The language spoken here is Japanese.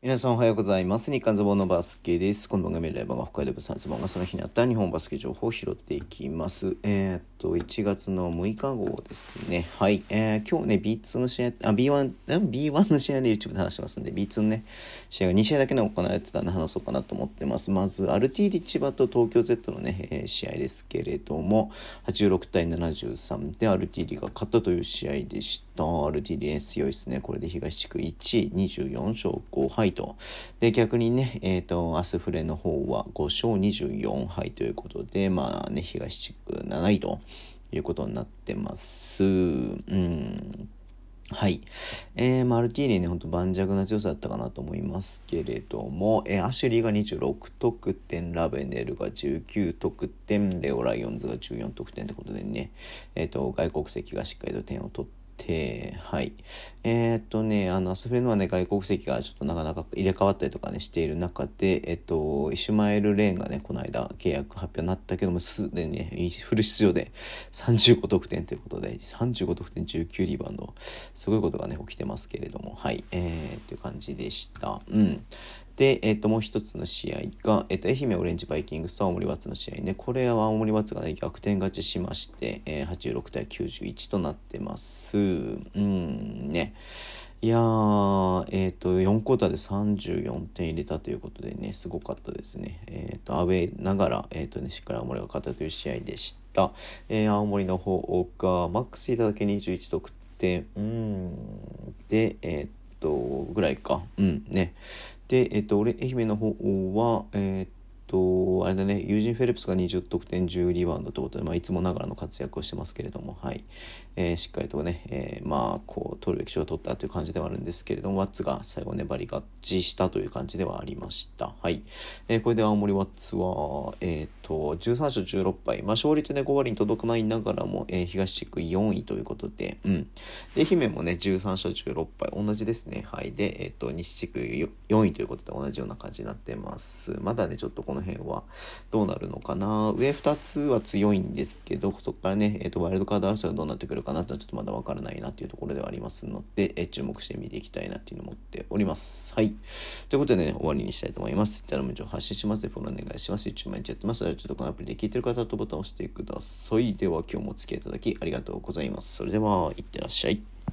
皆さんおはようございます。日刊ズボンのバスケです。この番組ライブが北海道ブサズボンがその日にあった日本バスケ情報を拾っていきます。えーっと、1月の6日号ですね。はい。えー今日ね、B2 の試合、あ、B1、B1 の試合で YouTube で話してますんで、B2 のね、試合が2試合だけの行われてたんで話そうかなと思ってます。まず、アルティーリ千葉と東京 Z のね、えー試合ですけれども、86対73でアルティーリが勝ったという試合でした。アルティーリね強いですね。これで東地区1位、24勝5敗と。で、逆にね、えっ、と、アスフレの方は5勝24敗ということで、まあね、東地区7位ということになってます。うん。はい。えー、マルティーニね、ほんと盤石な強さだったかなと思いますけれども、えーアシュリーが26得点、ラベネルが19得点、レオライオンズが14得点ということでね、えっ、と、外国籍がしっかりと点を取って、はい。えーっとね、あの、アスフレノはね、外国籍がちょっとなかなか入れ替わったりとかね、している中で、えっと、イシュマエル・レーンがね、この間契約発表になったけども、すでにね、フル出場で35得点ということで、35得点19リバウンド、すごいことがね、起きてますけれども、はい、えー、っていう感じでした。うん。で、えっ、と、もう一つの試合が、えっ、と、愛媛オレンジバイキングスと青森ワッツの試合ね。これは青森ワッツがね、逆転勝ちしまして、えー、86対91となってます。うん、ね。いやー、えっ、と、4クォーターで34点入れたということでね、すごかったですね。えっ、と、アウェーながら、えっ、とね、しっかり青森が勝ったという試合でした。えー青森の方が、マックスいただけ21得点、うん、で、えっ、と、ぐらいか。うん、ね。で、えっと、俺、愛媛の方は、えっと、あれだね、ユージン・フェルプスが20得点10リバウンドということで、まあ、いつもながらの活躍をしてますけれども、はい。えーしっかりとね、えーまあ、こう、取るべき賞を取ったという感じではあるんですけれども、ワッツが最後粘り勝ちしたという感じではありました。はい。えーこれで青森ワッツは、えっと、13勝16敗。まあ、勝率で5割に届かないながらも、えー東地区4位ということで、うん。で、愛媛もね、13勝16敗。同じですね。はい。で、えっ、と、西地区4位ということで同じような感じになってます。まだね、ちょっとこの辺はどうなるのかな。上2つは強いんですけど、そこからね、えっ、と、ワイルドカード争いがどうなってくるかなってちょっとまだわからないなっていうところではありますので、えー注目して見ていきたいなっていうのを思っております。はい。ということでね、終わりにしたいと思います。Twitter の文章を発信します、フォローお願いします。YouTube 毎日やってます、ちょっとこのアプリで聞いてる方とボタンを押してください。では、今日もお付き合いいただきありがとうございます。それでは、いってらっしゃい。